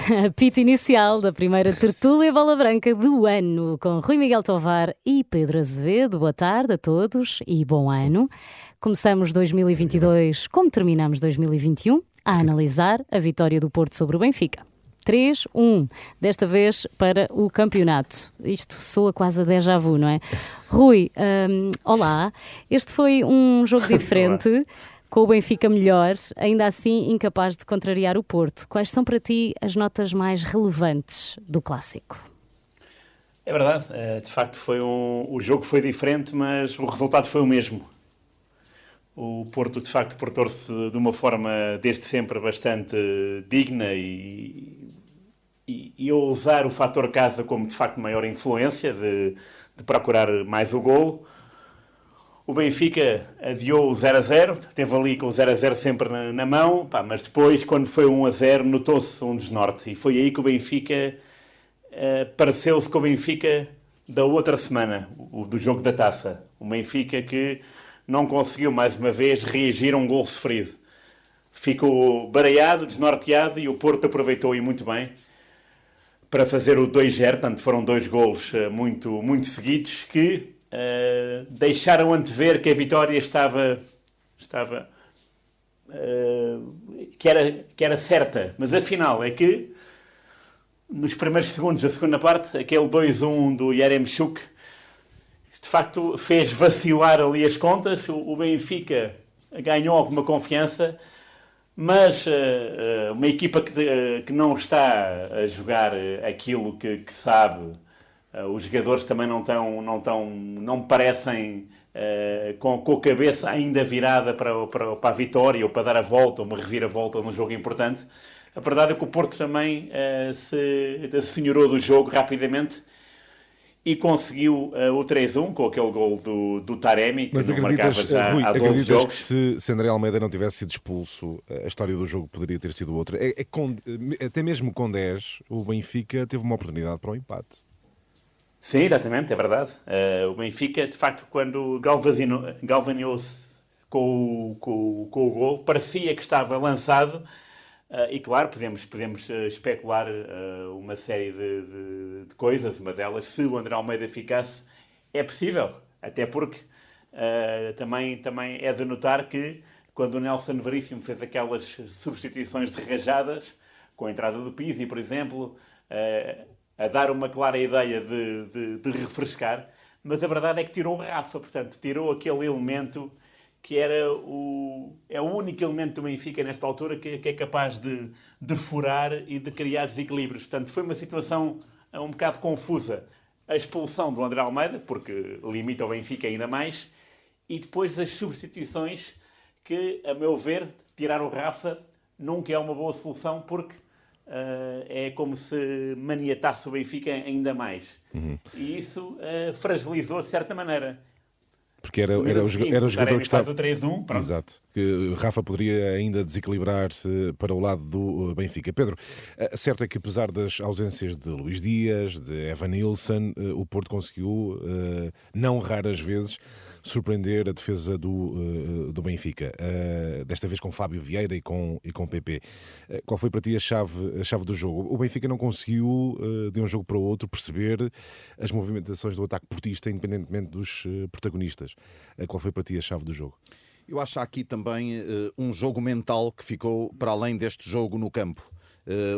Apito inicial da primeira tertúlia Bola Branca do ano, com Rui Miguel Tovar e Pedro Azevedo. Boa tarde a todos e bom ano. Começamos 2022 como terminamos 2021, a analisar a vitória do Porto sobre o Benfica. 3-1, desta vez para o campeonato. Isto soa quase a déjà vu, não é? Rui, um, olá. Este foi um jogo diferente com o Benfica melhor, ainda assim incapaz de contrariar o Porto. Quais são para ti as notas mais relevantes do clássico? É verdade, eh, de facto foi um, o jogo foi diferente, mas o resultado foi o mesmo. O Porto de facto portou-se de uma forma desde sempre bastante digna e, e, e usar o fator casa como de facto maior influência de, de procurar mais o golo. O Benfica adiou o 0 a 0, teve ali com o 0 a 0 sempre na, na mão, pá, mas depois, quando foi 1 a 0, notou-se um desnorte. E foi aí que o Benfica uh, pareceu-se com o Benfica da outra semana, o, do jogo da taça. O Benfica que não conseguiu mais uma vez reagir a um gol sofrido. Ficou baralhado, desnorteado e o Porto aproveitou e muito bem para fazer o 2-0, portanto foram dois golos uh, muito, muito seguidos que uh, deixaram antever que a vitória estava, estava uh, que, era, que era certa. Mas afinal é que nos primeiros segundos da segunda parte, aquele 2-1 do Yaremchuk de facto fez vacilar ali as contas. O, o Benfica ganhou alguma confiança, mas uh, uma equipa que, que não está a jogar aquilo que, que sabe os jogadores também não estão, não estão, não parecem uh, com, com a cabeça ainda virada para, para, para a vitória ou para dar a volta, ou uma reviravolta num jogo importante. A verdade é que o Porto também uh, se assenhorou do jogo rapidamente e conseguiu uh, o 3-1 com aquele gol do, do Taremi, que Mas não marcava já Rui, há 12 jogos. que se, se André Almeida não tivesse sido expulso, a história do jogo poderia ter sido outra. É, é com, até mesmo com 10, o Benfica teve uma oportunidade para o empate. Sim, exatamente, é verdade. Uh, o Benfica, de facto, quando galvanizou-se com, com, com o gol, parecia que estava lançado. Uh, e claro, podemos, podemos uh, especular uma série de, de, de, coisas, uma delas, se o André Almeida ficasse, é possível. Até porque também, também é de notar que quando o Nelson Veríssimo fez aquelas substituições de rajadas, com a entrada do Pizzi, por exemplo, a dar uma clara ideia de, de, de, refrescar, mas a verdade é que tirou o Rafa, portanto, tirou aquele elemento que era o, é o único elemento do Benfica nesta altura que, que é capaz de, de furar e de criar desequilíbrios. Portanto, foi uma situação um bocado confusa. A expulsão do André Almeida, porque limita o Benfica ainda mais, e depois as substituições que, a meu ver, tirar o Rafa nunca é uma boa solução, porque Uh, é como se maniatasse o Benfica ainda mais. Uhum. E isso uh, fragilizou de certa maneira. Porque era, era, o, era o jogador que estava. 3-1, pronto. Exato. Que Rafa poderia ainda desequilibrar-se para o lado do Benfica. Pedro, certo é que apesar das ausências de Luís Dias, de Evan Nilsson, o Porto conseguiu, não raras vezes, surpreender a defesa do, uh, do Benfica, uh, desta vez com Fábio Vieira e com, e com PP. Uh, qual foi para ti a chave, a chave do jogo? O Benfica não conseguiu, de um jogo para o outro, perceber as movimentações do ataque portista, independentemente dos protagonistas. Qual foi para ti a chave do jogo? Eu acho aqui também um jogo mental que ficou para além deste jogo no campo.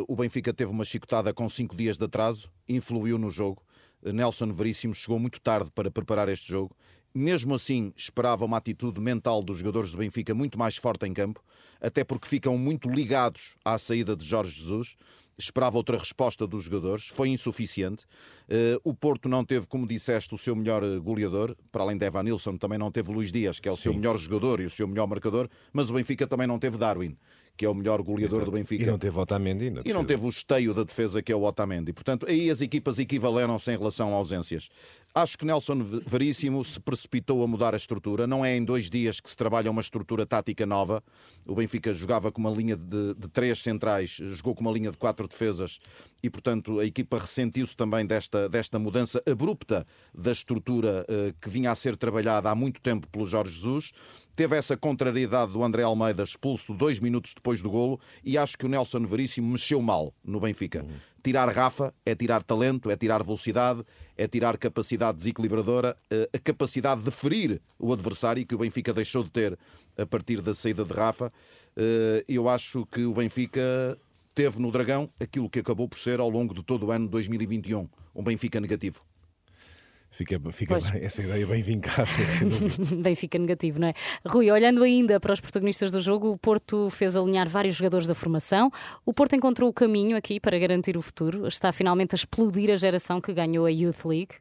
o Benfica teve uma chicotada com cinco dias de atraso, influiu no jogo. Nelson Veríssimo chegou muito tarde para preparar este jogo mesmo assim, esperava uma atitude mental dos jogadores do Benfica muito mais forte em campo, até porque ficam muito ligados à saída de Jorge Jesus. Esperava outra resposta dos jogadores, foi insuficiente. Uh, o Porto não teve, como disseste, o seu melhor eh, goleador, para além de Evan Nilsson, também não teve Luís Dias, que é o Sim. seu melhor jogador e o seu melhor marcador, mas o Benfica também não teve Darwin que é o melhor goleador Exato. do Benfica. E não teve Otamendi. E não teve o esteio da defesa, que é o Otamendi. Portanto, aí as equipas equivaleram-se em relação a ausências. Acho que Nelson Veríssimo se precipitou a mudar a estrutura. Não é em dois dias que se trabalha uma estrutura tática nova. O Benfica jogava com uma linha de, de três centrais, jogou com uma linha de quatro defesas e, portanto, a equipa ressentiu-se também desta, desta mudança abrupta da estrutura eh, que vinha a ser trabalhada há muito tempo pelo Jorge Jesus. Teve essa contrariedade do André Almeida expulso dois minutos depois do golo e acho que o Nelson Veríssimo mexeu mal no Benfica. Uhum. Tirar Rafa é tirar talento, é tirar velocidade, é tirar capacidade desequilibradora, eh, a capacidade de ferir o adversário que o Benfica deixou de ter a partir da saída de Rafa. Eh, eu acho que o Benfica teve no Dragão aquilo que acabou por ser ao longo de todo o ano 2021, um Benfica negativo. Fica, fica bem, essa ideia bem vincada. bem fica negativo, não é? Rui, olhando ainda para os protagonistas do jogo, o Porto fez alinhar vários jogadores da formação. O Porto encontrou o caminho aqui para garantir o futuro. Está finalmente a explodir a geração que ganhou a Youth League.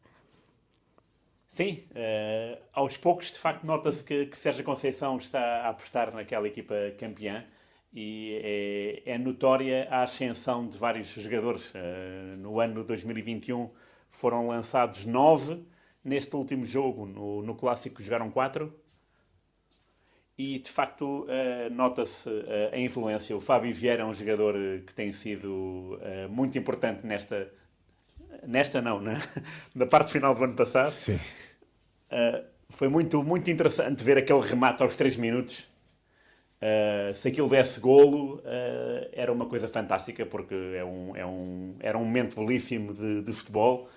Sim, uh, aos poucos, de facto, nota-se que, que Sérgio Conceição está a apostar naquela equipa campeã e é, é notória a ascensão de vários jogadores. Uh, no ano 2021 foram lançados nove. Neste último jogo, no, no Clássico, jogaram quatro. E, de facto, uh, nota-se uh, a influência. O Fábio Vieira é um jogador eh, que tem sido uh, muito importante nesta... Nesta não, na, na parte final do ano passado. Sim. foi muito, muito interessante ver aquele remate aos 3 minutos. se aquilo desse golo, era uma coisa fantástica, porque é um, é um, era um momento belíssimo de, de futebol.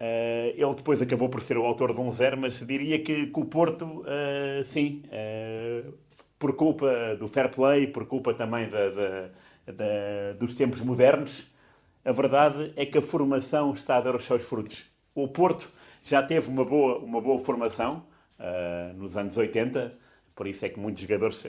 Uh, ele depois acabou por ser o autor de um zero, mas diria que, que o Porto, uh, sim, uh, por culpa do fair play, por culpa também da, da, da, dos tempos modernos, a verdade é que a formação está a dar os seus frutos. O Porto já teve uma boa, uma boa formação nos anos 80, por isso é que muitos jogadores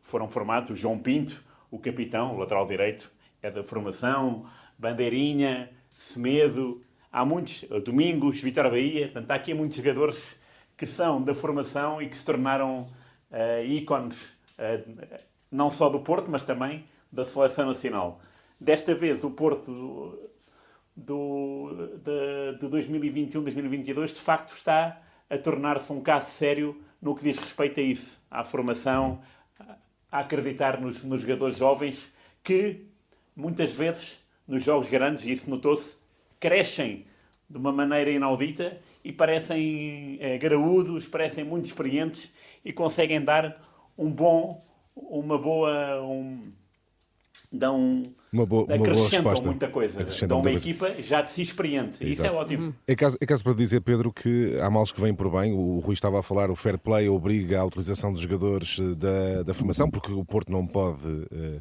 foram formados. O João Pinto, o capitão, o lateral direito, é da formação, Bandeirinha, Semedo, há muitos, Domingos, Vitória Bahia, portanto, há aqui muitos jogadores que são da formação e que se tornaram uh, ícones, uh, não só do Porto, mas também da seleção nacional. Desta vez, o Porto do, de, de 2021-2022, de facto, está a tornar-se um caso sério no que diz respeito a isso, à formação, a acreditar nos, nos jogadores jovens que, muitas vezes, nos jogos grandes, e isso notou-se, crescem de uma maneira inaudita e parecem é, graúdos, parecem muito experientes e conseguem dar um bom, uma boa, um, dão, uma boa, uma acrescentam boa muita coisa. Dão uma equipa já de si experiente. Exato. Isso é ótimo. É caso, é caso para dizer, Pedro, que há males que vêm por bem. O Rui estava a falar, o fair play obriga a utilização dos jogadores eh, da, da formação, porque o Porto não pode uh,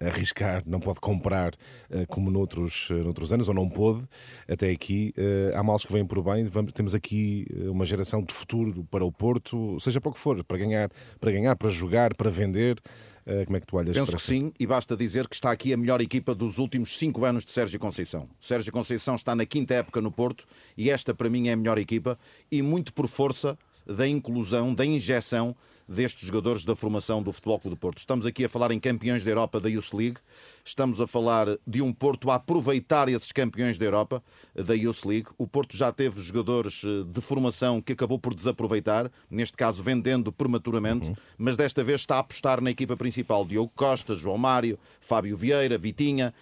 arriscar, não pode comprar uh, como noutros, noutros anos, ou não pôde até aqui. há males que vêm por bem. Vamos, temos aqui uma geração de futuro para o Porto, seja para o que for, para ganhar, para, ganhar, para jogar, para vender. Eh, como é que tu olhas Penso que sim, e basta dizer que está aqui a melhor equipa dos últimos cinco anos de Sérgio Conceição. Sérgio Conceição está na quinta época no Porto e esta, para mim, é a melhor equipa e muito por força da inclusão, da injeção destes jogadores da formação do Futebol Clube do Porto. Estamos aqui a falar em campeões da Europa da Youth League, estamos a falar de um Porto a aproveitar esses campeões da Europa da Youth League. O Porto já teve jogadores eh, de formação que acabou por desaproveitar, neste caso vendendo prematuramente, uhum. mas desta vez está a apostar na equipa principal. Diogo Costa, João Mário, Fábio Vieira, Vitinha.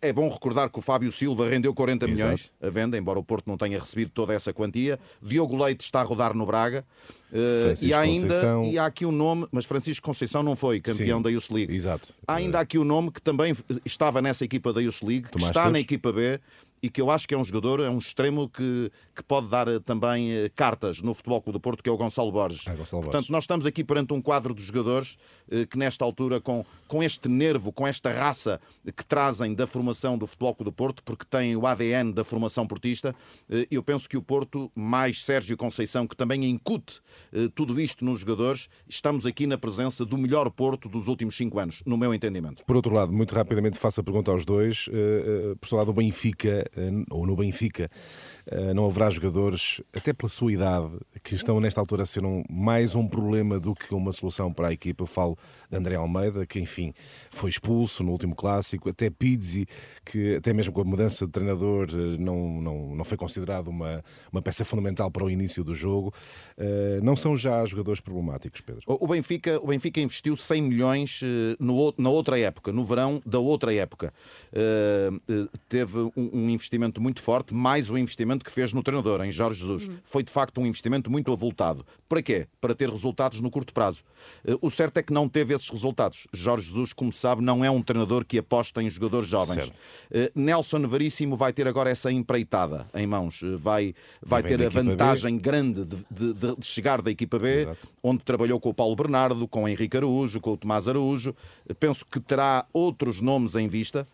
Eh, é bom recordar que o Fábio Silva rendeu 40 Exato. milhões à venda, embora o Porto não tenha recebido toda essa quantia. Diogo Leite está a rodar no Braga. Uh, e há ainda Conceição... e há aqui um nome, mas Francisco Conceição não foi campeão Sim, da Youth League. Exato. Há ainda aqui um nome que também estava nessa equipa da Youth League, que está na equipa B e que eu acho que é um jogador, é um extremo que, que pode dar eh, também eh, cartas no Futebol Clube do Porto, que é o Gonçalo Borges. É, Gonçalo Portanto, Borges. nós estamos aqui perante um quadro de jogadores eh, que nesta altura, com, com este nervo, com esta raça que trazem da formação do Futebol Clube do Porto, porque têm o ADN da formação portista, eu penso que o Porto, mais Sérgio Conceição, que também incute tudo isto nos jogadores, estamos aqui na presença do melhor Porto dos últimos cinco anos, no meu entendimento. Por outro lado, muito rapidamente faço a pergunta aos dois. Por outro lado, o Benfica ou no Benfica, eh, não haverá jogadores, até pela sua idade, que estão nesta altura a ser um, mais um problema do que uma solução para a equipa. Eu falo de André Almeida, que enfim foi expulso no último clássico, até Pizzi, que até mesmo com a mudança de treinador não, não, não foi considerado uma, uma peça fundamental para o início do jogo. não são já jogadores problemáticos, Pedro? O Benfica, o Benfica investiu 100 milhões no, na outra época, no verão da outra época. teve um, um investimento muito forte, mais o investimento que fez no treinador, em Jorge Jesus. Hum. Foi de facto um investimento muito avultado. Para quê? Para ter resultados no curto prazo. Eh, o certo é que não teve esses resultados. Jorge Jesus, como sabe, não é um treinador que aposta em jogadores jovens. Eh, Nelson Veríssimo vai ter agora essa empreitada em mãos. Eh, vai, vai ter a vantagem B. grande de, de, de, chegar da equipa B, Exato. onde trabalhou com o Paulo Bernardo, com o Henrique Araújo, com o Tomás Araújo. Penso que terá outros nomes em vista.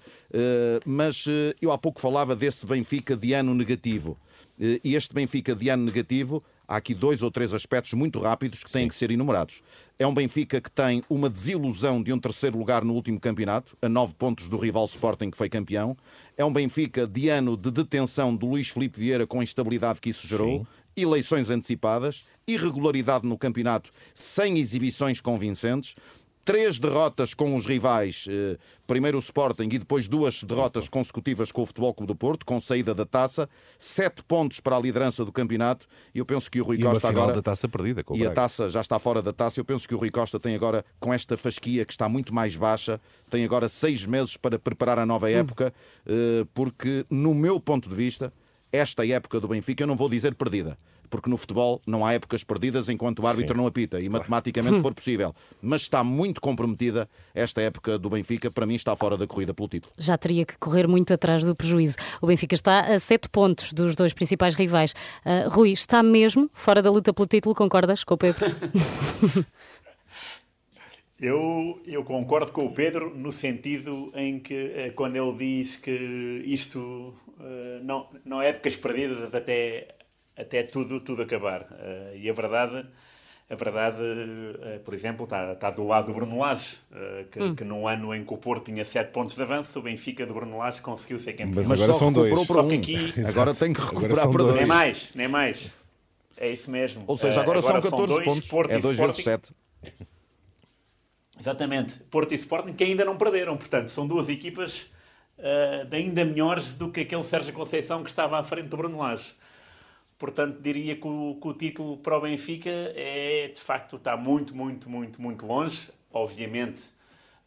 Mas eu há pouco falava desse Benfica de ano negativo. E este Benfica de ano negativo há aqui dois ou três aspectos muito rápidos que têm Sim. que ser enumerados. É um Benfica que tem uma desilusão de um terceiro lugar no último campeonato, a nove pontos do rival Sporting que foi campeão. É um Benfica de ano de detenção do Luís Filipe Vieira com a instabilidade que isso gerou. Sim. Eleições antecipadas, irregularidade no campeonato sem exibições convincentes, três derrotas com os rivais, eh, primeiro o Sporting e depois duas derrotas consecutivas com o Futebol Clube do Porto, com saída da taça, sete pontos para a liderança do campeonato. E eu penso que o Rui e Costa agora. da taça perdida com o E a taça já está fora da taça. Eu penso que o Rui Costa tem agora, com esta fasquia que está muito mais baixa, tem agora seis meses para preparar a nova época, hum. porque, no meu ponto de vista, esta época do Benfica, eu não vou dizer perdida porque no futebol não há épocas perdidas enquanto o árbitro Sim. não apita e matematicamente for possível. Mas está muito comprometida esta época do Benfica, para mim está fora da corrida pelo título. Já teria que correr muito atrás do prejuízo. O Benfica está a sete pontos dos dois principais rivais. Uh, Rui, está mesmo fora da luta pelo título, concordas com o Pedro? Eu, eu concordo com o Pedro no sentido em que, eh, quando ele diz que isto eh, não, não é épocas perdidas até até tudo, tudo acabar. Uh, e a verdade, a verdade uh, por exemplo, está, está do lado do Bruno Lage, uh, que, hum. que num ano em que o Porto tinha 7 pontos de avanço, o Benfica do Bruno Lage conseguiu ser campeão. Mas, agora são dois. Só que aqui, agora tem que recuperar para dois. Nem mais, nem mais. É isso mesmo. Ou seja, agora, agora são 14 são dois, pontos. Porto é 2 vezes 7. Exatamente. Porto e Sporting que ainda não perderam. Portanto, são duas equipas uh, ainda melhores do que aquele Sérgio Conceição que estava à frente do Bruno Lage. Portanto, diria que o, que o, título para o Benfica é, de facto, está muito, muito, muito, muito longe. Obviamente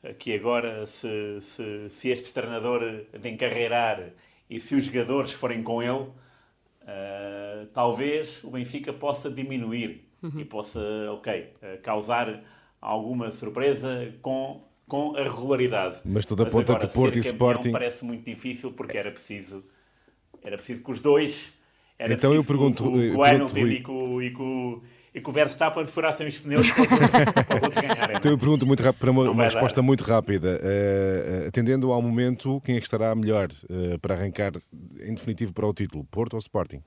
eh, que agora, se, se, se este treinador de encarreirar e se os jogadores forem com ele, uh, talvez o Benfica possa diminuir uhum. e possa, ok, uh, causar alguma surpresa com, com a regularidade. Mas tudo aponta agora, que Porto e Sporting... parece muito difícil porque era preciso, era preciso que os dois era então eu pergunto. Que o, o Hamilton e que o, e que o, e que o Verstappen furassem os pneus para ganharem. Então eu pergunto muito rápido, para uma, uma resposta muito rápida. Uh, atendendo ao momento, quem é que estará melhor uh, para arrancar em definitivo para o título? Porto ou Sporting?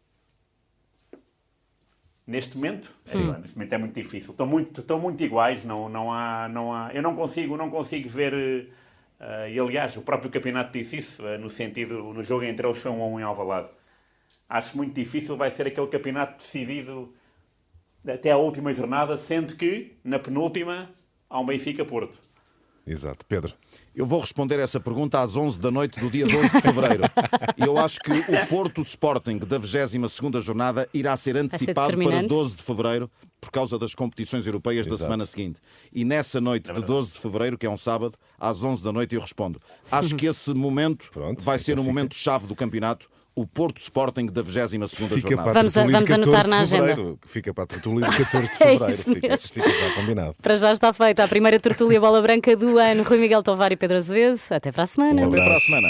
Neste momento, Sim. É, neste momento é muito difícil. Estão muito, estão muito iguais. Não, não há, não há. Eu não consigo, não consigo ver. Uh, e aliás, o próprio campeonato disse isso no sentido no jogo entre eles foi um a um em Alvalade acho muito difícil vai ser aquele campeonato decidido até a última jornada, sendo que na penúltima há um Benfica-Porto. Exato. Pedro. Eu vou responder essa pergunta às 11 da noite do dia 12 de fevereiro. E eu acho que o Porto Sporting da 22 jornada irá ser antecipado ser para 12 de fevereiro por causa das competições europeias Exato. da semana seguinte. E nessa noite é de 12 de fevereiro, que é um sábado, às 11 da noite eu respondo. Acho que esse momento Pronto, vai ser um momento chave do campeonato o Porto Sporting da 22 jornada. Vamos, a, vamos anotar na agenda. Fica para a tertúlia de 14 de fevereiro. é fica, fica já combinado. Para já está feita a primeira tertúlia bola branca do ano. Rui Miguel Tovar e Pedro Azevedo. Até para a semana. Um Até para a semana.